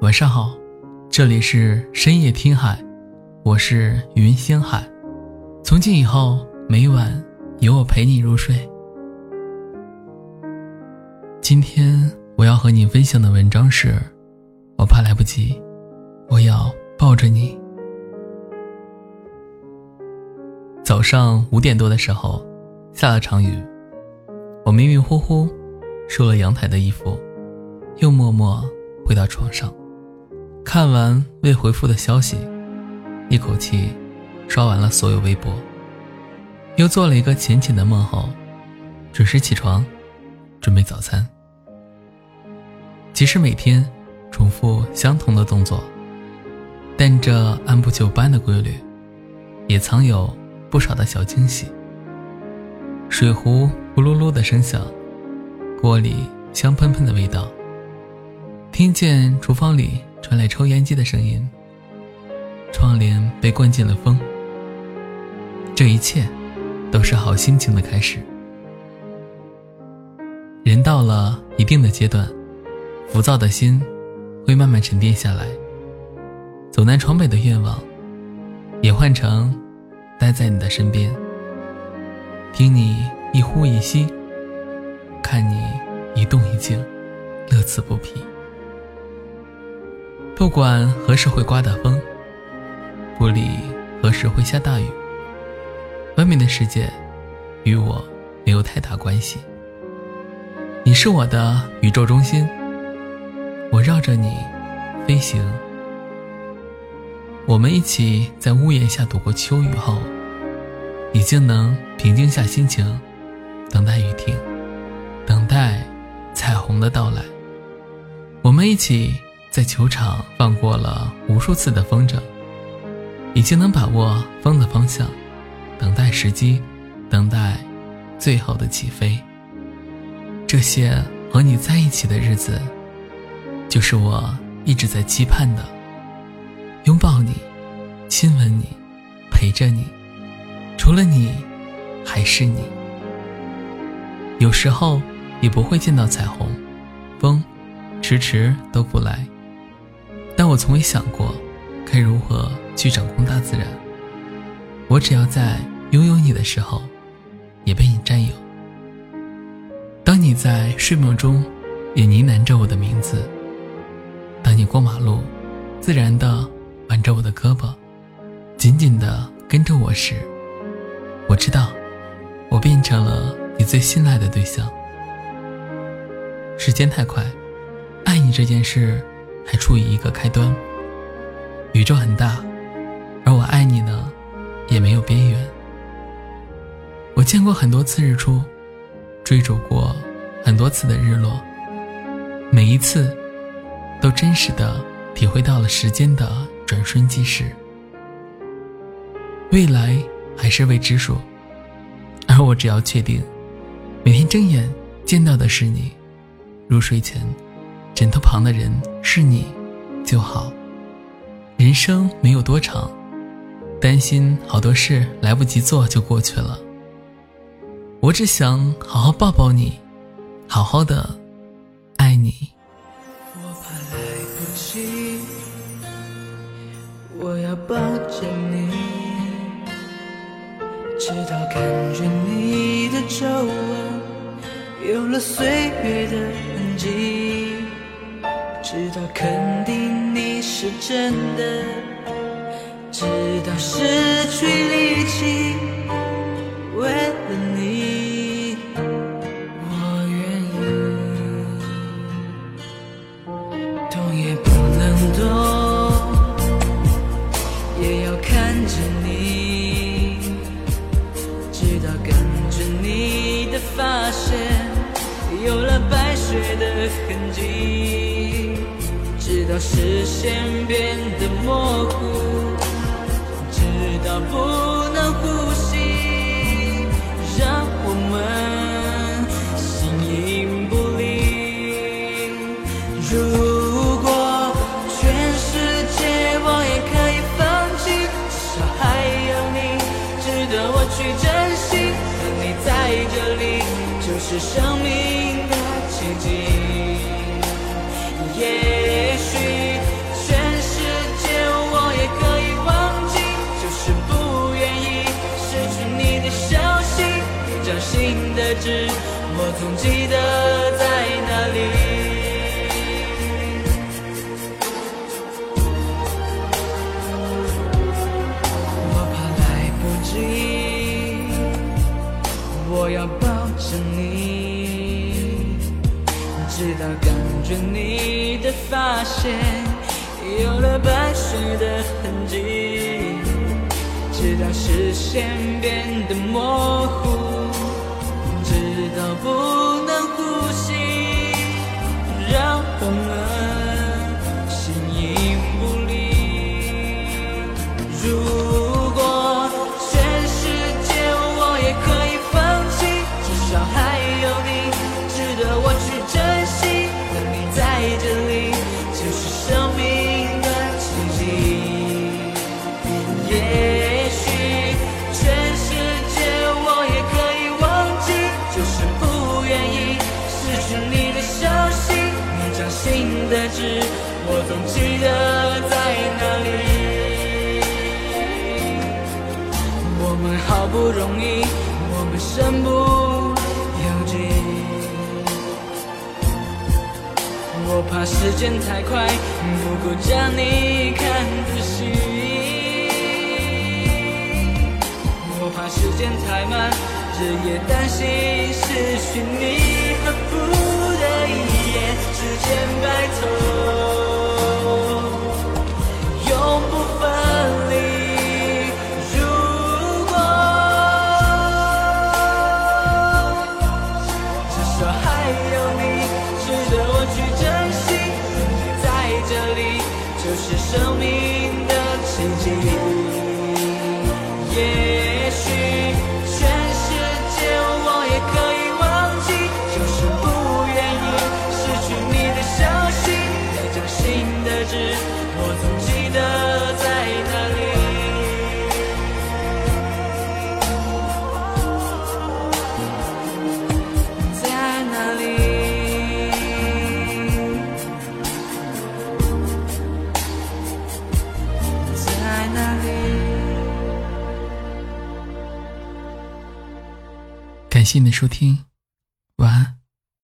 晚上好，这里是深夜听海，我是云星海。从今以后，每晚有我陪你入睡。今天我要和你分享的文章是：我怕来不及，我要抱着你。早上五点多的时候，下了场雨，我迷迷糊糊收了阳台的衣服，又默默回到床上。看完未回复的消息，一口气刷完了所有微博。又做了一个浅浅的梦后，准时起床，准备早餐。即使每天重复相同的动作，但这按部就班的规律，也藏有不少的小惊喜。水壶咕噜噜的声响，锅里香喷喷的味道，听见厨房里。传来抽烟机的声音，窗帘被灌进了风。这一切，都是好心情的开始。人到了一定的阶段，浮躁的心会慢慢沉淀下来。走南闯北的愿望，也换成待在你的身边，听你一呼一吸，看你一动一静，乐此不疲。不管何时会刮大风，不理何时会下大雨，外面的世界与我没有太大关系。你是我的宇宙中心，我绕着你飞行。我们一起在屋檐下躲过秋雨后，已经能平静下心情，等待雨停，等待彩虹的到来。我们一起。在球场放过了无数次的风筝，已经能把握风的方向，等待时机，等待最后的起飞。这些和你在一起的日子，就是我一直在期盼的。拥抱你，亲吻你，陪着你，除了你，还是你。有时候也不会见到彩虹，风迟迟都不来。但我从未想过，该如何去掌控大自然。我只要在拥有你的时候，也被你占有。当你在睡梦中，也呢喃着我的名字；当你过马路，自然的挽着我的胳膊，紧紧的跟着我时，我知道，我变成了你最信赖的对象。时间太快，爱你这件事。还处于一个开端。宇宙很大，而我爱你呢，也没有边缘。我见过很多次日出，追逐过很多次的日落，每一次，都真实的体会到了时间的转瞬即逝。未来还是未知数，而我只要确定，每天睁眼见到的是你，入睡前。枕头旁的人是你，就好。人生没有多长，担心好多事来不及做就过去了。我只想好好抱抱你，好好的爱你。我怕来不及，我要抱着你，直到感觉你的皱纹有了岁月的痕迹。直到肯定你是真的，线变得模糊，直到不能呼吸，让我们形影不离。如果全世界我也可以放弃，至少还有你值得我去珍惜。和你在这里，就是生命的痣，我总记得在哪里。我怕来不及，我要抱着你，直到感觉你的发线有了白雪的痕迹，直到视线变得模糊，不那张新的纸，我总记得在哪里。我们好不容易，我们身不由己。我怕时间太快，不够将你看仔细。我怕时间太慢，日夜担心失去你，何不得一谢谢你的收听，晚安。